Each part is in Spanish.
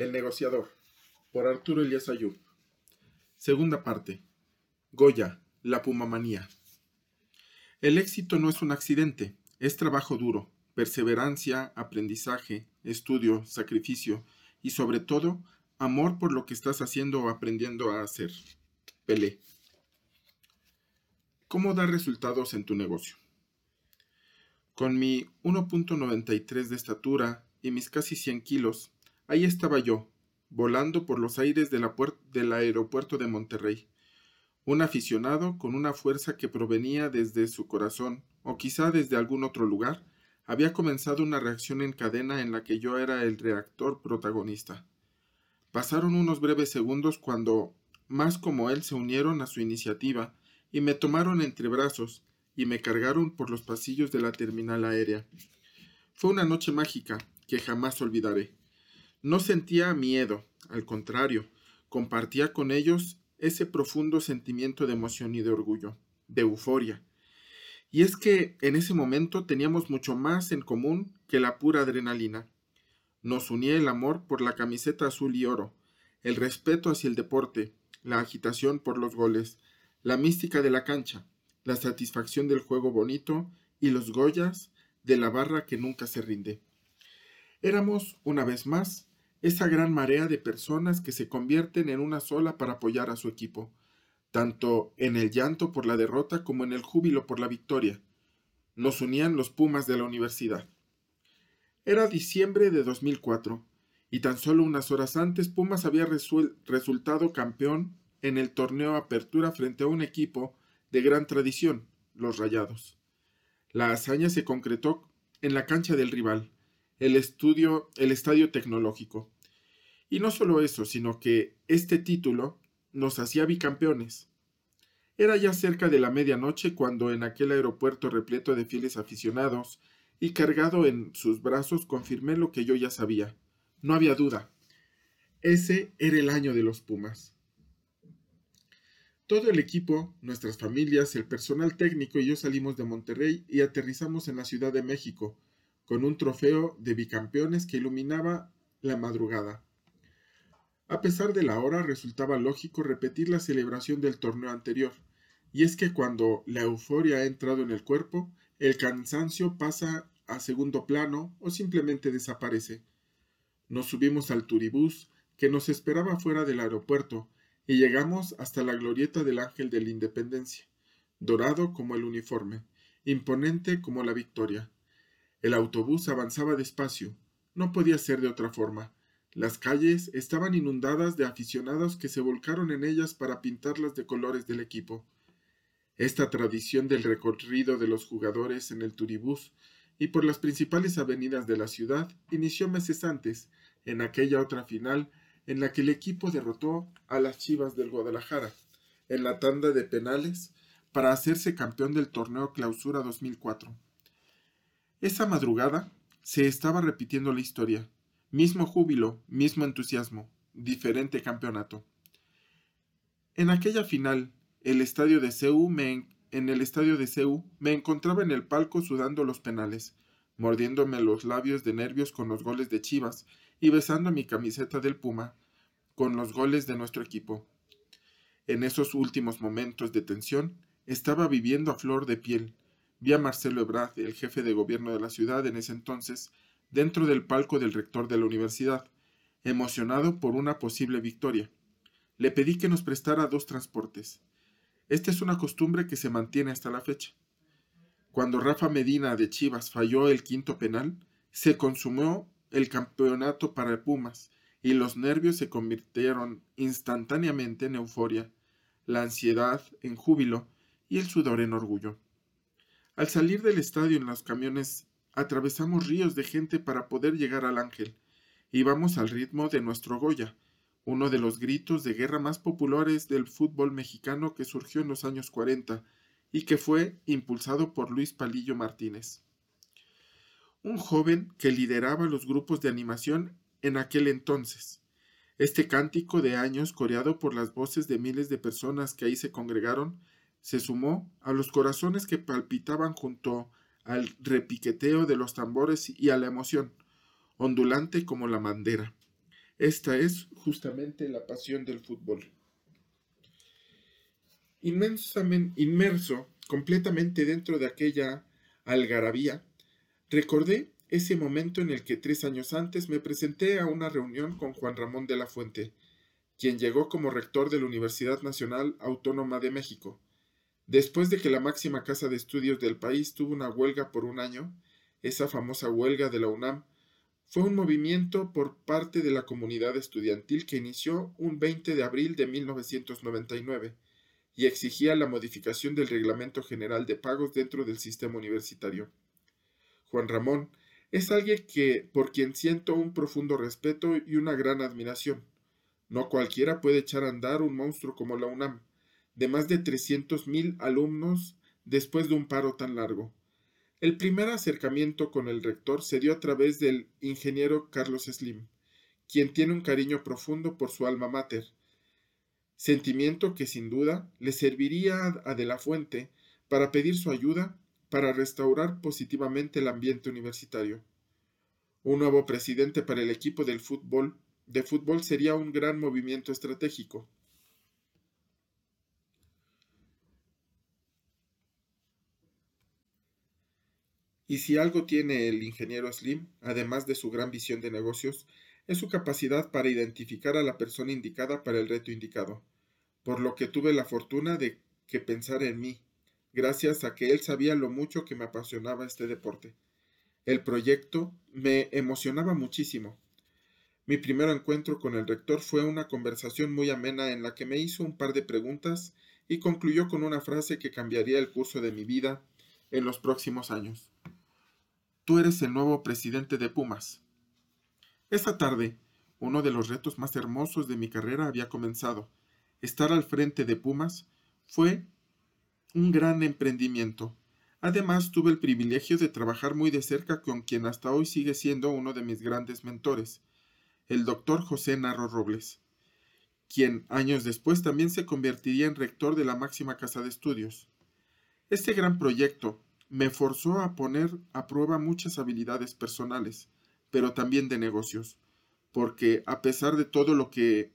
El negociador, por Arturo Elías Ayub. Segunda parte. Goya, la pumamanía. El éxito no es un accidente, es trabajo duro, perseverancia, aprendizaje, estudio, sacrificio y sobre todo, amor por lo que estás haciendo o aprendiendo a hacer. Pelé. ¿Cómo dar resultados en tu negocio? Con mi 1.93 de estatura y mis casi 100 kilos, ahí estaba yo, volando por los aires del aeropuerto de Monterrey. Un aficionado con una fuerza que provenía desde su corazón, o quizá desde algún otro lugar, había comenzado una reacción en cadena en la que yo era el reactor protagonista. Pasaron unos breves segundos cuando más como él se unieron a su iniciativa y me tomaron entre brazos y me cargaron por los pasillos de la terminal aérea. Fue una noche mágica que jamás olvidaré. No sentía miedo, al contrario, compartía con ellos ese profundo sentimiento de emoción y de orgullo, de euforia. Y es que en ese momento teníamos mucho más en común que la pura adrenalina. Nos unía el amor por la camiseta azul y oro, el respeto hacia el deporte, la agitación por los goles, la mística de la cancha, la satisfacción del juego bonito y los Goyas de la barra que nunca se rinde. Éramos, una vez más, esa gran marea de personas que se convierten en una sola para apoyar a su equipo, tanto en el llanto por la derrota como en el júbilo por la victoria. Nos unían los Pumas de la universidad. Era diciembre de 2004, y tan solo unas horas antes Pumas había resultado campeón en el torneo Apertura frente a un equipo de gran tradición, los Rayados. La hazaña se concretó en la cancha del rival, el estudio, el estadio tecnológico. Y no solo eso, sino que este título nos hacía bicampeones. Era ya cerca de la medianoche cuando en aquel aeropuerto repleto de fieles aficionados y cargado en sus brazos confirmé lo que yo ya sabía. No había duda. Ese era el año de los Pumas. Todo el equipo, nuestras familias, el personal técnico y yo salimos de Monterrey y aterrizamos en la Ciudad de México, con un trofeo de bicampeones que iluminaba la madrugada. A pesar de la hora, resultaba lógico repetir la celebración del torneo anterior, y es que cuando la euforia ha entrado en el cuerpo, el cansancio pasa a segundo plano o simplemente desaparece. Nos subimos al turibús que nos esperaba fuera del aeropuerto, y llegamos hasta la glorieta del Ángel de la Independencia, dorado como el uniforme, imponente como la victoria. El autobús avanzaba despacio, no podía ser de otra forma. Las calles estaban inundadas de aficionados que se volcaron en ellas para pintarlas de colores del equipo. Esta tradición del recorrido de los jugadores en el turibús y por las principales avenidas de la ciudad inició meses antes, en aquella otra final en la que el equipo derrotó a las Chivas del Guadalajara en la tanda de penales para hacerse campeón del torneo Clausura 2004. Esa madrugada se estaba repitiendo la historia, mismo júbilo, mismo entusiasmo, diferente campeonato. En aquella final, el estadio de en el estadio de CEU me encontraba en el palco sudando los penales, mordiéndome los labios de nervios con los goles de Chivas y besando mi camiseta del Puma con los goles de nuestro equipo. En esos últimos momentos de tensión, estaba viviendo a flor de piel. Vi a Marcelo Ebrard, el jefe de gobierno de la ciudad en ese entonces, dentro del palco del rector de la universidad, emocionado por una posible victoria. Le pedí que nos prestara dos transportes. Esta es una costumbre que se mantiene hasta la fecha. Cuando Rafa Medina de Chivas falló el quinto penal, se consumó el campeonato para Pumas y los nervios se convirtieron instantáneamente en euforia, la ansiedad en júbilo y el sudor en orgullo. Al salir del estadio en los camiones, atravesamos ríos de gente para poder llegar al ángel. Íbamos al ritmo de nuestro Goya, uno de los gritos de guerra más populares del fútbol mexicano que surgió en los años 40 y que fue impulsado por Luis Palillo Martínez. Un joven que lideraba los grupos de animación en aquel entonces. Este cántico de años, coreado por las voces de miles de personas que ahí se congregaron, se sumó a los corazones que palpitaban junto al repiqueteo de los tambores y a la emoción, ondulante como la bandera. Esta es justamente la pasión del fútbol. Inmensamente, inmerso completamente dentro de aquella algarabía, recordé ese momento en el que tres años antes me presenté a una reunión con Juan Ramón de la Fuente, quien llegó como rector de la Universidad Nacional Autónoma de México. Después de que la máxima casa de estudios del país tuvo una huelga por un año, esa famosa huelga de la UNAM fue un movimiento por parte de la comunidad estudiantil que inició un 20 de abril de 1999 y exigía la modificación del Reglamento General de Pagos dentro del sistema universitario. Juan Ramón es alguien que por quien siento un profundo respeto y una gran admiración. No cualquiera puede echar a andar un monstruo como la UNAM, de más de mil alumnos después de un paro tan largo. El primer acercamiento con el rector se dio a través del ingeniero Carlos Slim, quien tiene un cariño profundo por su alma mater, sentimiento que sin duda le serviría a De la Fuente para pedir su ayuda para restaurar positivamente el ambiente universitario. Un nuevo presidente para el equipo del fútbol de fútbol sería un gran movimiento estratégico. Y si algo tiene el ingeniero Slim, además de su gran visión de negocios, es su capacidad para identificar a la persona indicada para el reto indicado, por lo que tuve la fortuna de que pensara en mí, gracias a que él sabía lo mucho que me apasionaba este deporte. El proyecto me emocionaba muchísimo. Mi primer encuentro con el rector fue una conversación muy amena en la que me hizo un par de preguntas y concluyó con una frase que cambiaría el curso de mi vida en los próximos años. Tú eres el nuevo presidente de Pumas. Esta tarde, uno de los retos más hermosos de mi carrera había comenzado. Estar al frente de Pumas fue un gran emprendimiento. Además, tuve el privilegio de trabajar muy de cerca con quien hasta hoy sigue siendo uno de mis grandes mentores, el doctor José Narro Robles, quien años después también se convertiría en rector de la máxima casa de estudios. Este gran proyecto me forzó a poner a prueba muchas habilidades personales, pero también de negocios, porque a pesar de todo lo que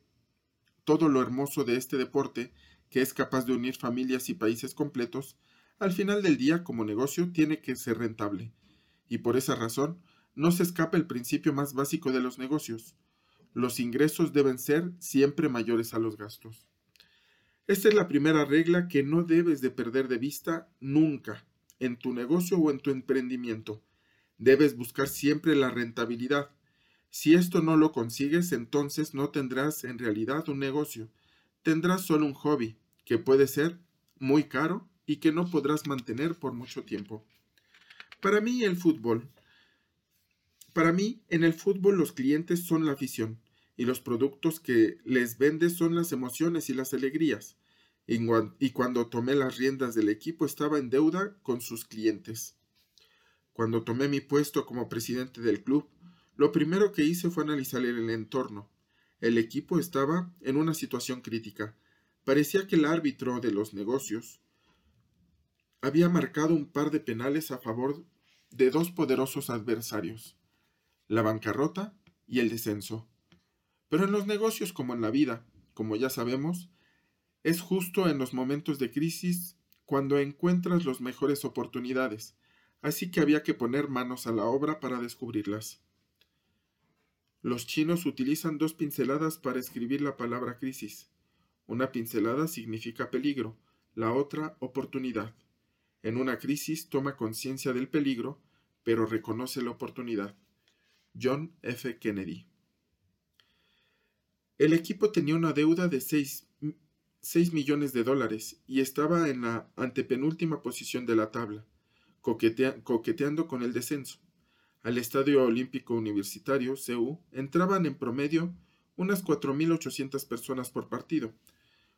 todo lo hermoso de este deporte, que es capaz de unir familias y países completos, al final del día como negocio tiene que ser rentable. Y por esa razón, no se escapa el principio más básico de los negocios. Los ingresos deben ser siempre mayores a los gastos. Esta es la primera regla que no debes de perder de vista nunca, en tu negocio o en tu emprendimiento. Debes buscar siempre la rentabilidad. Si esto no lo consigues, entonces no tendrás en realidad un negocio, tendrás solo un hobby, que puede ser muy caro y que no podrás mantener por mucho tiempo. Para mí el fútbol. Para mí en el fútbol los clientes son la afición y los productos que les vendes son las emociones y las alegrías. Y cuando tomé las riendas del equipo estaba en deuda con sus clientes. Cuando tomé mi puesto como presidente del club, lo primero que hice fue analizar el entorno, el equipo estaba en una situación crítica. Parecía que el árbitro de los negocios había marcado un par de penales a favor de dos poderosos adversarios, la bancarrota y el descenso. Pero en los negocios como en la vida, como ya sabemos, es justo en los momentos de crisis cuando encuentras las mejores oportunidades, así que había que poner manos a la obra para descubrirlas. Los chinos utilizan dos pinceladas para escribir la palabra crisis. Una pincelada significa peligro, la otra oportunidad. En una crisis toma conciencia del peligro, pero reconoce la oportunidad. John F. Kennedy. El equipo tenía una deuda de 6, millones de dólares y estaba en la antepenúltima posición de la tabla, coqueteando con el descenso. Al Estadio Olímpico Universitario, CU, entraban en promedio unas 4.800 personas por partido,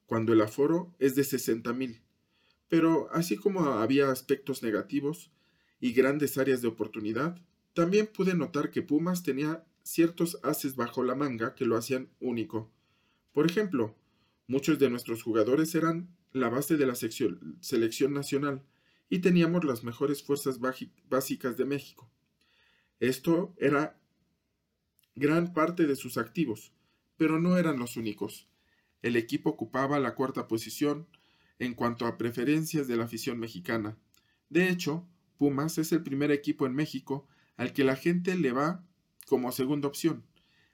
cuando el aforo es de 60.000. Pero así como había aspectos negativos y grandes áreas de oportunidad, también pude notar que Pumas tenía ciertos haces bajo la manga que lo hacían único. Por ejemplo, muchos de nuestros jugadores eran la base de la selección nacional y teníamos las mejores fuerzas básicas de México. Esto era gran parte de sus activos, pero no eran los únicos. El equipo ocupaba la cuarta posición en cuanto a preferencias de la afición mexicana. De hecho, Pumas es el primer equipo en México al que la gente le va como segunda opción.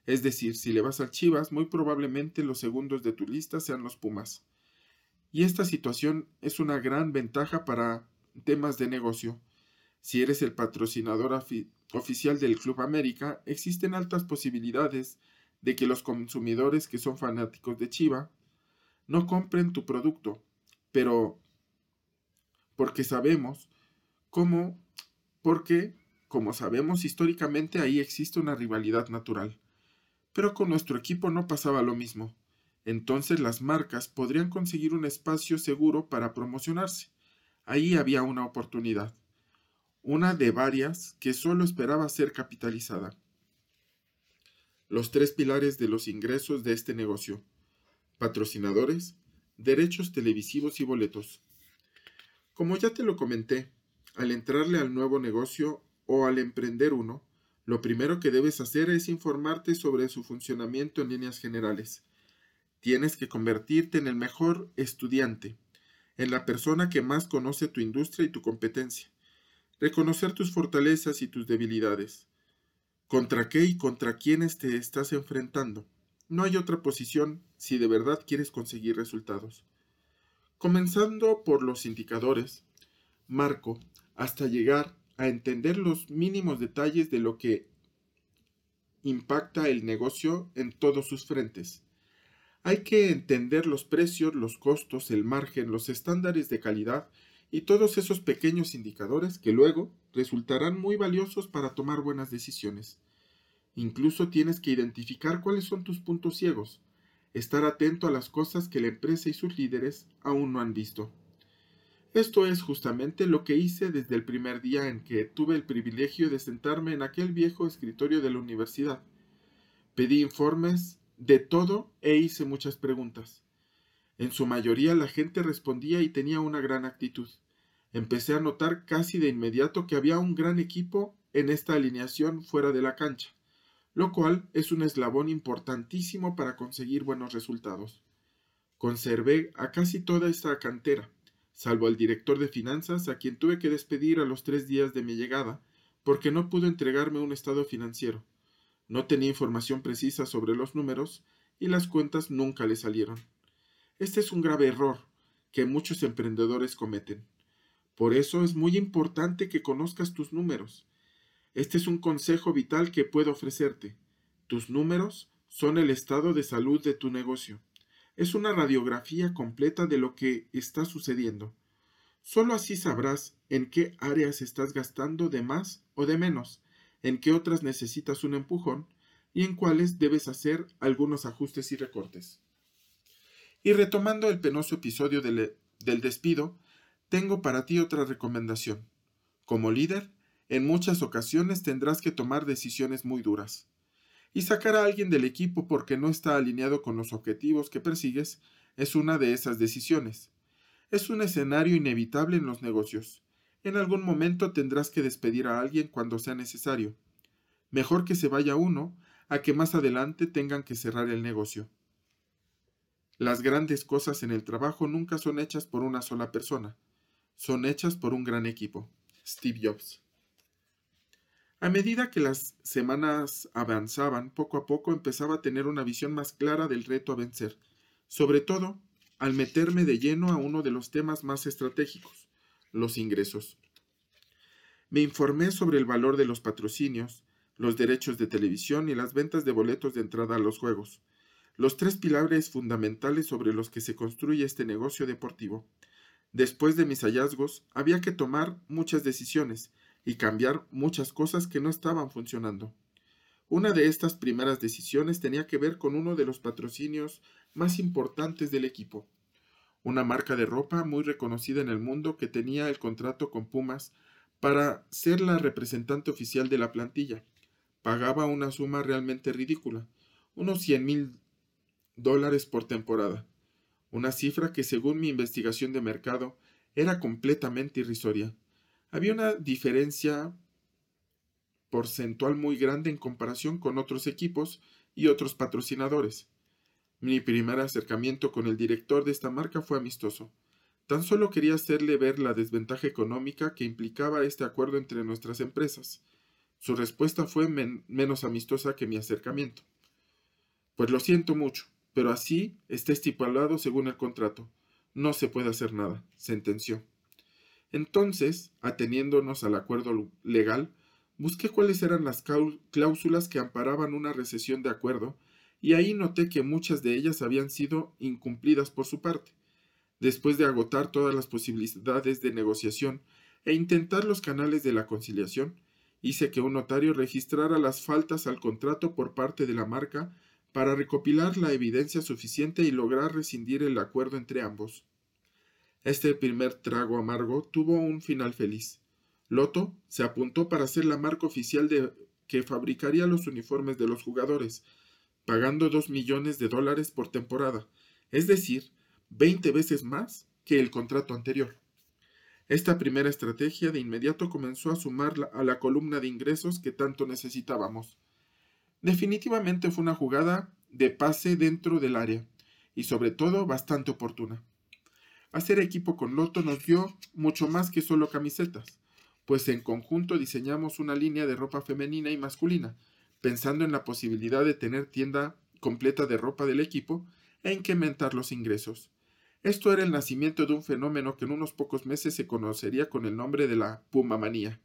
Es decir, si le vas al Chivas, muy probablemente los segundos de tu lista sean los Pumas. Y esta situación es una gran ventaja para temas de negocio. Si eres el patrocinador oficial del Club América, existen altas posibilidades de que los consumidores que son fanáticos de Chiva no compren tu producto, pero porque sabemos cómo, porque, como sabemos históricamente ahí existe una rivalidad natural. Pero con nuestro equipo no pasaba lo mismo. Entonces las marcas podrían conseguir un espacio seguro para promocionarse. Ahí había una oportunidad, una de varias que solo esperaba ser capitalizada los tres pilares de los ingresos de este negocio. Patrocinadores, derechos televisivos y boletos. Como ya te lo comenté, al entrarle al nuevo negocio o al emprender uno, lo primero que debes hacer es informarte sobre su funcionamiento en líneas generales. Tienes que convertirte en el mejor estudiante, en la persona que más conoce tu industria y tu competencia, reconocer tus fortalezas y tus debilidades, ¿Contra qué y contra quiénes te estás enfrentando? No hay otra posición si de verdad quieres conseguir resultados. Comenzando por los indicadores, marco, hasta llegar a entender los mínimos detalles de lo que impacta el negocio en todos sus frentes. Hay que entender los precios, los costos, el margen, los estándares de calidad y todos esos pequeños indicadores que luego resultarán muy valiosos para tomar buenas decisiones. Incluso tienes que identificar cuáles son tus puntos ciegos, estar atento a las cosas que la empresa y sus líderes aún no han visto. Esto es justamente lo que hice desde el primer día en que tuve el privilegio de sentarme en aquel viejo escritorio de la universidad. Pedí informes de todo e hice muchas preguntas. En su mayoría la gente respondía y tenía una gran actitud empecé a notar casi de inmediato que había un gran equipo en esta alineación fuera de la cancha, lo cual es un eslabón importantísimo para conseguir buenos resultados. Conservé a casi toda esta cantera, salvo al director de finanzas a quien tuve que despedir a los tres días de mi llegada, porque no pudo entregarme un estado financiero. No tenía información precisa sobre los números y las cuentas nunca le salieron. Este es un grave error que muchos emprendedores cometen. Por eso es muy importante que conozcas tus números. Este es un consejo vital que puedo ofrecerte. Tus números son el estado de salud de tu negocio. Es una radiografía completa de lo que está sucediendo. Solo así sabrás en qué áreas estás gastando de más o de menos, en qué otras necesitas un empujón y en cuáles debes hacer algunos ajustes y recortes. Y retomando el penoso episodio del, del despido, tengo para ti otra recomendación. Como líder, en muchas ocasiones tendrás que tomar decisiones muy duras. Y sacar a alguien del equipo porque no está alineado con los objetivos que persigues es una de esas decisiones. Es un escenario inevitable en los negocios. En algún momento tendrás que despedir a alguien cuando sea necesario. Mejor que se vaya uno a que más adelante tengan que cerrar el negocio. Las grandes cosas en el trabajo nunca son hechas por una sola persona son hechas por un gran equipo. Steve Jobs. A medida que las semanas avanzaban, poco a poco empezaba a tener una visión más clara del reto a vencer, sobre todo al meterme de lleno a uno de los temas más estratégicos, los ingresos. Me informé sobre el valor de los patrocinios, los derechos de televisión y las ventas de boletos de entrada a los juegos, los tres pilares fundamentales sobre los que se construye este negocio deportivo. Después de mis hallazgos, había que tomar muchas decisiones y cambiar muchas cosas que no estaban funcionando. Una de estas primeras decisiones tenía que ver con uno de los patrocinios más importantes del equipo, una marca de ropa muy reconocida en el mundo que tenía el contrato con Pumas para ser la representante oficial de la plantilla. Pagaba una suma realmente ridícula, unos 100 mil dólares por temporada una cifra que según mi investigación de mercado era completamente irrisoria. Había una diferencia porcentual muy grande en comparación con otros equipos y otros patrocinadores. Mi primer acercamiento con el director de esta marca fue amistoso. Tan solo quería hacerle ver la desventaja económica que implicaba este acuerdo entre nuestras empresas. Su respuesta fue menos amistosa que mi acercamiento. Pues lo siento mucho, pero así está estipulado según el contrato. No se puede hacer nada, sentenció. Entonces, ateniéndonos al acuerdo legal, busqué cuáles eran las cláusulas que amparaban una recesión de acuerdo y ahí noté que muchas de ellas habían sido incumplidas por su parte. Después de agotar todas las posibilidades de negociación e intentar los canales de la conciliación, hice que un notario registrara las faltas al contrato por parte de la marca para recopilar la evidencia suficiente y lograr rescindir el acuerdo entre ambos. Este primer trago amargo tuvo un final feliz. Loto se apuntó para ser la marca oficial de que fabricaría los uniformes de los jugadores, pagando dos millones de dólares por temporada, es decir, veinte veces más que el contrato anterior. Esta primera estrategia de inmediato comenzó a sumar a la columna de ingresos que tanto necesitábamos. Definitivamente fue una jugada de pase dentro del área, y sobre todo bastante oportuna. Hacer equipo con Loto nos dio mucho más que solo camisetas, pues en conjunto diseñamos una línea de ropa femenina y masculina, pensando en la posibilidad de tener tienda completa de ropa del equipo e incrementar los ingresos. Esto era el nacimiento de un fenómeno que en unos pocos meses se conocería con el nombre de la Puma Manía,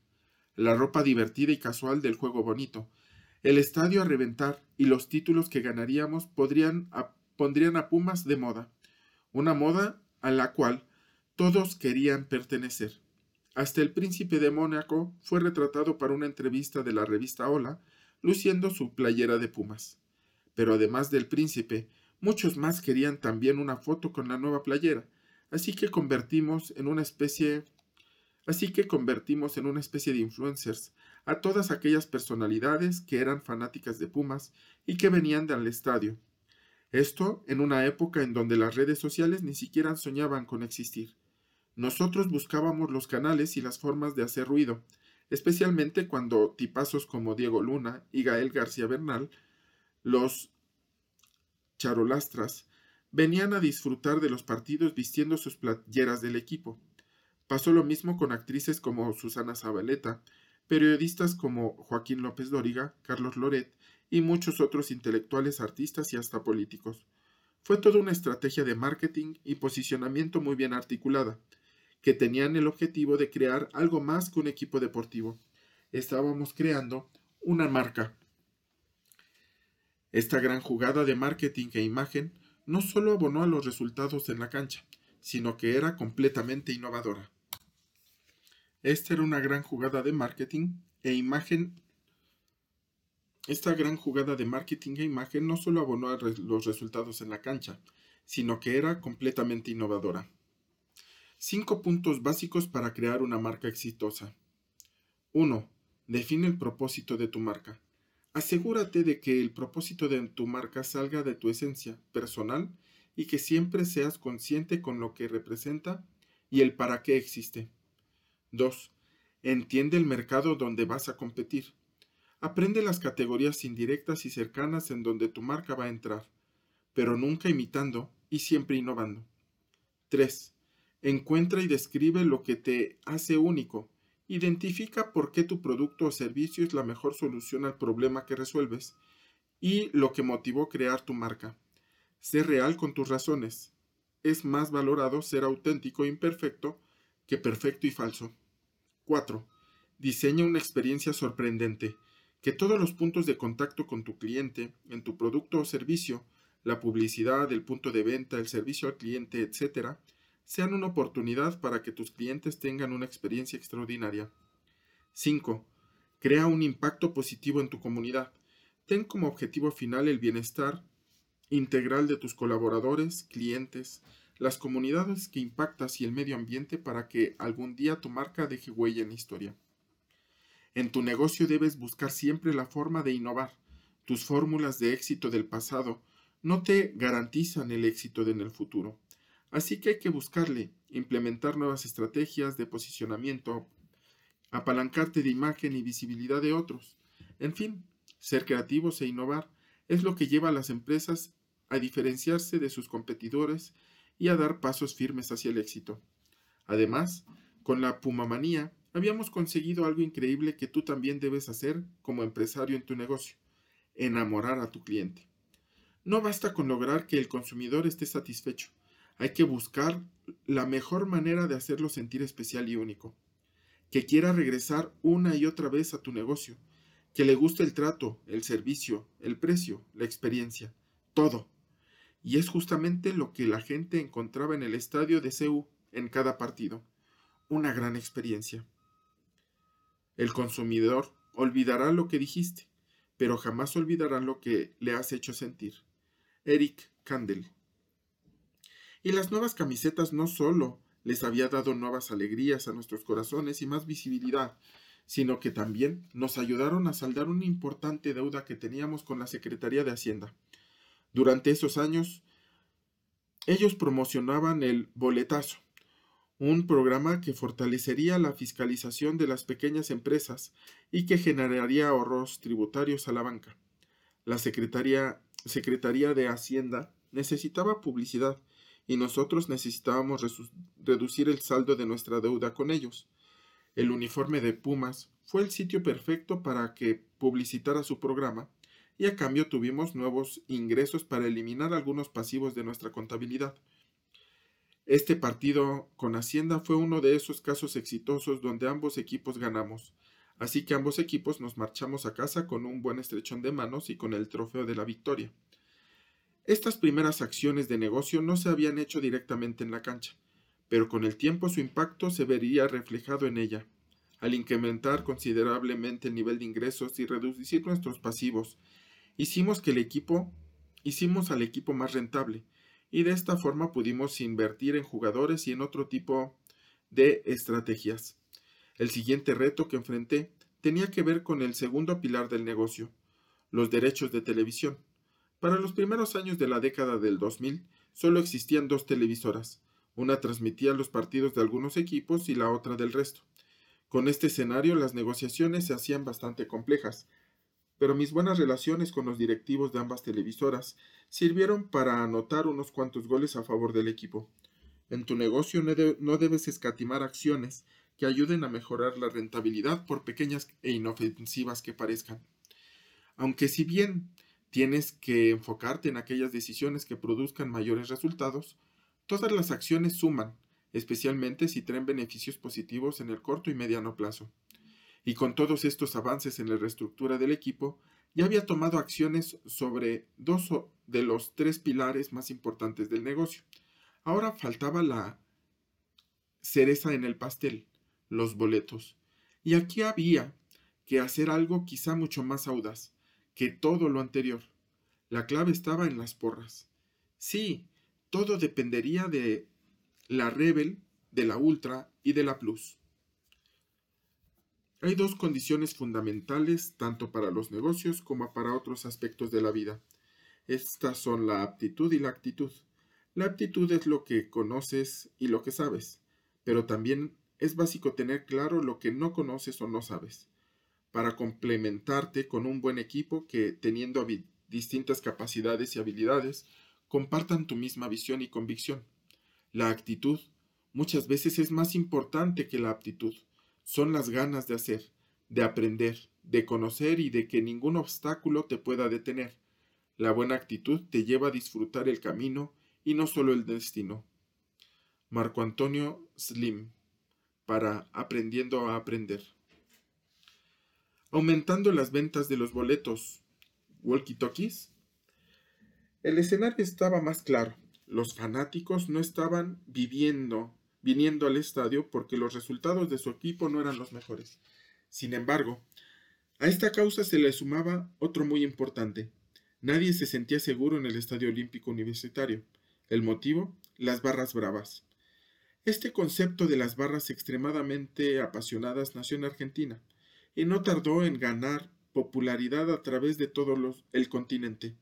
la ropa divertida y casual del juego bonito, el estadio a reventar y los títulos que ganaríamos podrían pondrían a Pumas de moda, una moda a la cual todos querían pertenecer. Hasta el príncipe de Mónaco fue retratado para una entrevista de la revista Hola luciendo su playera de Pumas. Pero además del príncipe, muchos más querían también una foto con la nueva playera, así que convertimos en una especie así que convertimos en una especie de influencers a todas aquellas personalidades que eran fanáticas de Pumas y que venían del estadio. Esto en una época en donde las redes sociales ni siquiera soñaban con existir. Nosotros buscábamos los canales y las formas de hacer ruido, especialmente cuando tipazos como Diego Luna y Gael García Bernal, los charolastras, venían a disfrutar de los partidos vistiendo sus playeras del equipo. Pasó lo mismo con actrices como Susana Zabaleta, periodistas como Joaquín López Dóriga, Carlos Loret y muchos otros intelectuales, artistas y hasta políticos. Fue toda una estrategia de marketing y posicionamiento muy bien articulada, que tenían el objetivo de crear algo más que un equipo deportivo. Estábamos creando una marca. Esta gran jugada de marketing e imagen no solo abonó a los resultados en la cancha, sino que era completamente innovadora. Esta era una gran jugada de marketing e imagen. Esta gran jugada de marketing e imagen no solo abonó los resultados en la cancha, sino que era completamente innovadora. Cinco puntos básicos para crear una marca exitosa. 1. Define el propósito de tu marca. Asegúrate de que el propósito de tu marca salga de tu esencia personal y que siempre seas consciente con lo que representa y el para qué existe. 2. Entiende el mercado donde vas a competir. Aprende las categorías indirectas y cercanas en donde tu marca va a entrar, pero nunca imitando y siempre innovando. 3. Encuentra y describe lo que te hace único. Identifica por qué tu producto o servicio es la mejor solución al problema que resuelves y lo que motivó crear tu marca. Sé real con tus razones. Es más valorado ser auténtico e imperfecto que perfecto y falso. 4. Diseña una experiencia sorprendente. Que todos los puntos de contacto con tu cliente, en tu producto o servicio, la publicidad, el punto de venta, el servicio al cliente, etc., sean una oportunidad para que tus clientes tengan una experiencia extraordinaria. 5. Crea un impacto positivo en tu comunidad. Ten como objetivo final el bienestar integral de tus colaboradores, clientes, las comunidades que impactas y el medio ambiente para que algún día tu marca deje huella en la historia. En tu negocio debes buscar siempre la forma de innovar. Tus fórmulas de éxito del pasado no te garantizan el éxito en el futuro. Así que hay que buscarle, implementar nuevas estrategias de posicionamiento, apalancarte de imagen y visibilidad de otros. En fin, ser creativos e innovar es lo que lleva a las empresas a diferenciarse de sus competidores y a dar pasos firmes hacia el éxito. Además, con la pumamanía habíamos conseguido algo increíble que tú también debes hacer como empresario en tu negocio, enamorar a tu cliente. No basta con lograr que el consumidor esté satisfecho, hay que buscar la mejor manera de hacerlo sentir especial y único, que quiera regresar una y otra vez a tu negocio, que le guste el trato, el servicio, el precio, la experiencia, todo. Y es justamente lo que la gente encontraba en el estadio de CEU en cada partido. Una gran experiencia. El consumidor olvidará lo que dijiste, pero jamás olvidará lo que le has hecho sentir. Eric Kandel. Y las nuevas camisetas no solo les había dado nuevas alegrías a nuestros corazones y más visibilidad, sino que también nos ayudaron a saldar una importante deuda que teníamos con la Secretaría de Hacienda. Durante esos años, ellos promocionaban el boletazo, un programa que fortalecería la fiscalización de las pequeñas empresas y que generaría ahorros tributarios a la banca. La Secretaría, de Hacienda necesitaba publicidad y nosotros necesitábamos reducir el saldo de nuestra deuda con ellos. El uniforme de Pumas fue el sitio perfecto para que publicitara su programa y a cambio tuvimos nuevos ingresos para eliminar algunos pasivos de nuestra contabilidad. Este partido con Hacienda fue uno de esos casos exitosos donde ambos equipos ganamos, así que ambos equipos nos marchamos a casa con un buen estrechón de manos y con el trofeo de la victoria. Estas primeras acciones de negocio no se habían hecho directamente en la cancha, pero con el tiempo su impacto se vería reflejado en ella. Al incrementar considerablemente el nivel de ingresos y reducir nuestros pasivos, hicimos que el equipo, hicimos al equipo más rentable, y de esta forma pudimos invertir en jugadores y en otro tipo de estrategias. El siguiente reto que enfrenté tenía que ver con el segundo pilar del negocio, los derechos de televisión. Para los primeros años de la década del 2000 solo existían dos televisoras, una transmitía los partidos de algunos equipos y la otra del resto. Con este escenario las negociaciones se hacían bastante complejas, pero mis buenas relaciones con los directivos de ambas televisoras sirvieron para anotar unos cuantos goles a favor del equipo. En tu negocio no, debes escatimar acciones que ayuden a mejorar la rentabilidad por pequeñas e inofensivas que parezcan. Aunque si bien tienes que enfocarte en aquellas decisiones que produzcan mayores resultados, Todas las acciones suman, especialmente si traen beneficios positivos en el corto y mediano plazo. Y con todos estos avances en la reestructura del equipo, ya había tomado acciones sobre dos de los tres pilares más importantes del negocio. Ahora faltaba la cereza en el pastel, los boletos. Y aquí había que hacer algo quizá mucho más audaz que todo lo anterior. La clave estaba en las porras. Sí, todo dependería de la Rebel, de la Ultra y de la Plus. Hay dos condiciones fundamentales tanto para los negocios como para otros aspectos de la vida. Estas son la aptitud y la actitud. La aptitud es lo que conoces y lo que sabes, pero también es básico tener claro lo que no conoces o no sabes, para complementarte con un buen equipo que, teniendo distintas capacidades y habilidades, compartan tu misma visión y convicción. La actitud muchas veces es más importante que la aptitud. Son las ganas de hacer, de aprender, de conocer y de que ningún obstáculo te pueda detener. La buena actitud te lleva a disfrutar el camino y no solo el destino. Marco Antonio Slim, para Aprendiendo a Aprender. Aumentando las ventas de los boletos walkie-talkies el escenario estaba más claro. Los fanáticos no estaban viviendo, viniendo al estadio porque los resultados de su equipo no eran los mejores. Sin embargo, a esta causa se le sumaba otro muy importante. Nadie se sentía seguro en el Estadio Olímpico Universitario. El motivo, las barras bravas. Este concepto de las barras extremadamente apasionadas nació en Argentina y no tardó en ganar popularidad a través de todo el continente.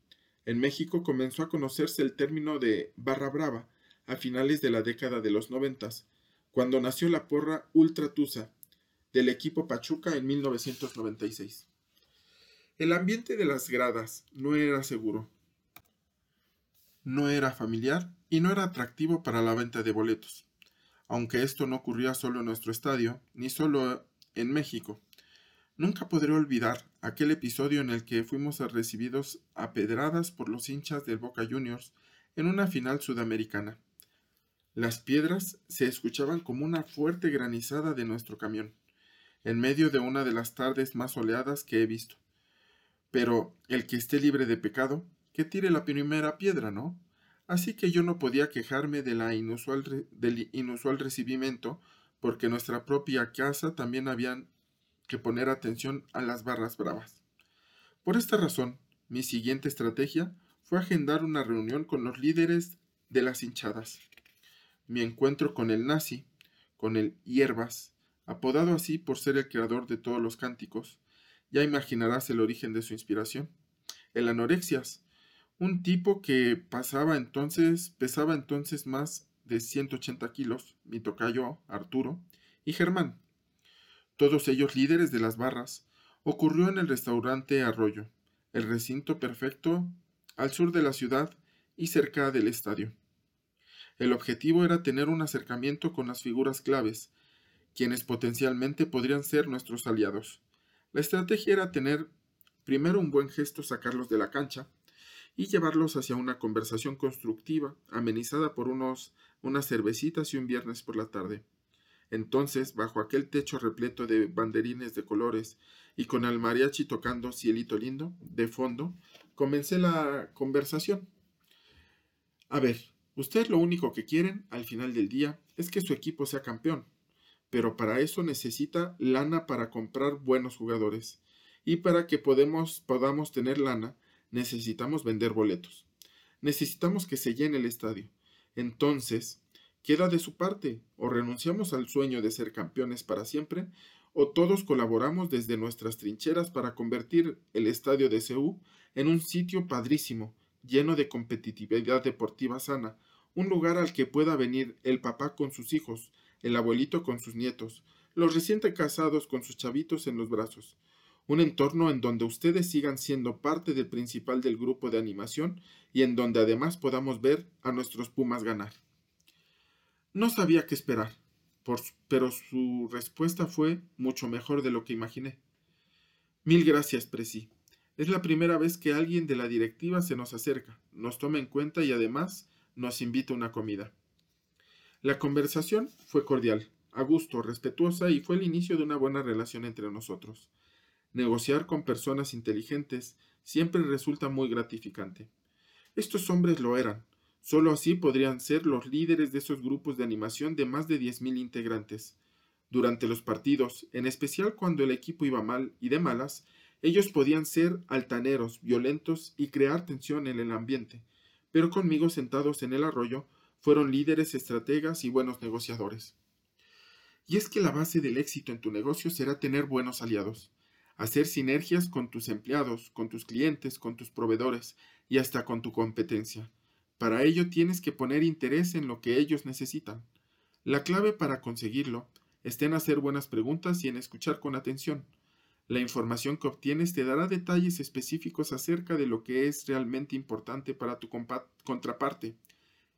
En México comenzó a conocerse el término de barra brava a finales de la década de los noventas, cuando nació la porra Ultra Tusa del equipo Pachuca en 1996. El ambiente de las gradas no era seguro, no era familiar y no era atractivo para la venta de boletos, aunque esto no ocurría solo en nuestro estadio, ni solo en México. Nunca podré olvidar aquel episodio en el que fuimos recibidos a pedradas por los hinchas del Boca Juniors en una final sudamericana. Las piedras se escuchaban como una fuerte granizada de nuestro camión, en medio de una de las tardes más soleadas que he visto. Pero el que esté libre de pecado, que tire la primera piedra, ¿no? Así que yo no podía quejarme de la inusual del inusual recibimiento, porque nuestra propia casa también habían que poner atención a las barras bravas. Por esta razón, mi siguiente estrategia fue agendar una reunión con los líderes de las hinchadas. Mi encuentro con el nazi, con el hierbas, apodado así por ser el creador de todos los cánticos, ya imaginarás el origen de su inspiración. El anorexias, un tipo que pasaba entonces, pesaba entonces más de 180 kilos, mi tocayo Arturo, y Germán, todos ellos líderes de las barras, ocurrió en el restaurante Arroyo, el recinto perfecto al sur de la ciudad y cerca del estadio. El objetivo era tener un acercamiento con las figuras claves, quienes potencialmente podrían ser nuestros aliados. La estrategia era tener primero un buen gesto sacarlos de la cancha y llevarlos hacia una conversación constructiva, amenizada por unos, unas cervecitas y un viernes por la tarde. Entonces, bajo aquel techo repleto de banderines de colores y con el mariachi tocando Cielito Lindo de fondo, comencé la conversación. A ver, ustedes lo único que quieren al final del día es que su equipo sea campeón, pero para eso necesita lana para comprar buenos jugadores. Y para que podamos tener lana, necesitamos vender boletos. Necesitamos que se llene el estadio. Entonces, queda de su parte, o renunciamos al sueño de ser campeones para siempre, o todos colaboramos desde nuestras trincheras para convertir el estadio de Ceú en un sitio padrísimo, lleno de competitividad deportiva sana, un lugar al que pueda venir el papá con sus hijos, el abuelito con sus nietos, los reciente casados con sus chavitos en los brazos, un entorno en donde ustedes sigan siendo parte del principal del grupo de animación y en donde además podamos ver a nuestros Pumas ganar. No sabía qué esperar, pero su respuesta fue mucho mejor de lo que imaginé. Mil gracias, Presi. Es la primera vez que alguien de la directiva se nos acerca, nos toma en cuenta y además nos invita a una comida. La conversación fue cordial, a gusto, respetuosa y fue el inicio de una buena relación entre nosotros. Negociar con personas inteligentes siempre resulta muy gratificante. Estos hombres lo eran, Solo así podrían ser los líderes de esos grupos de animación de más de 10.000 integrantes. Durante los partidos, en especial cuando el equipo iba mal y de malas, ellos podían ser altaneros, violentos y crear tensión en el ambiente, pero conmigo sentados en el arroyo fueron líderes, estrategas y buenos negociadores. Y es que la base del éxito en tu negocio será tener buenos aliados, hacer sinergias con tus empleados, con tus clientes, con tus proveedores y hasta con tu competencia. Para ello tienes que poner interés en lo que ellos necesitan. La clave para conseguirlo está en hacer buenas preguntas y en escuchar con atención. La información que obtienes te dará detalles específicos acerca de lo que es realmente importante para tu contraparte,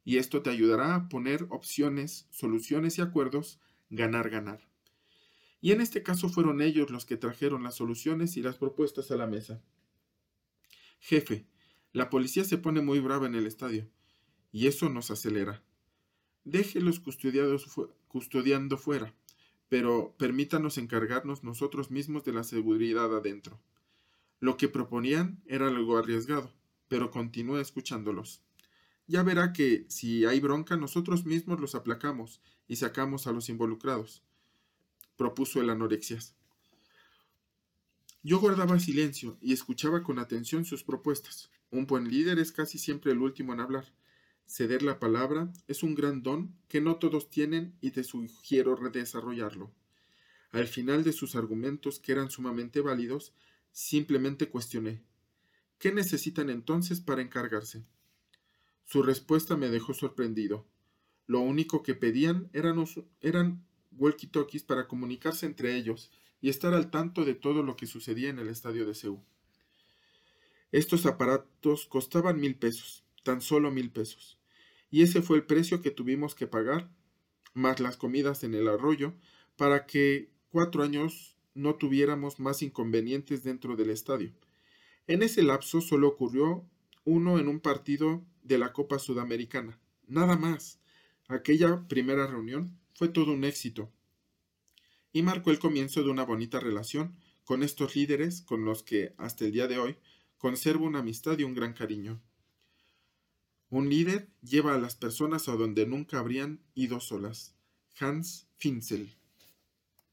y esto te ayudará a poner opciones, soluciones y acuerdos ganar-ganar. Y en este caso fueron ellos los que trajeron las soluciones y las propuestas a la mesa. Jefe, la policía se pone muy brava en el estadio, y eso nos acelera. Déjelos custodiando fuera, pero permítanos encargarnos nosotros mismos de la seguridad adentro. Lo que proponían era algo arriesgado, pero continúe escuchándolos. Ya verá que si hay bronca nosotros mismos los aplacamos y sacamos a los involucrados, propuso el anorexias. Yo guardaba silencio y escuchaba con atención sus propuestas. Un buen líder es casi siempre el último en hablar. Ceder la palabra es un gran don que no todos tienen y te sugiero redesarrollarlo. Al final de sus argumentos, que eran sumamente válidos, simplemente cuestioné. ¿Qué necesitan entonces para encargarse? Su respuesta me dejó sorprendido. Lo único que pedían eran, eran walkie-talkies para comunicarse entre ellos y estar al tanto de todo lo que sucedía en el estadio de Seúl. Estos aparatos costaban mil pesos, tan solo mil pesos. Y ese fue el precio que tuvimos que pagar, más las comidas en el arroyo, para que cuatro años no tuviéramos más inconvenientes dentro del estadio. En ese lapso solo ocurrió uno en un partido de la Copa Sudamericana. Nada más. Aquella primera reunión fue todo un éxito y marcó el comienzo de una bonita relación con estos líderes con los que hasta el día de hoy conservo una amistad y un gran cariño. Un líder lleva a las personas a donde nunca habrían ido solas. Hans Finzel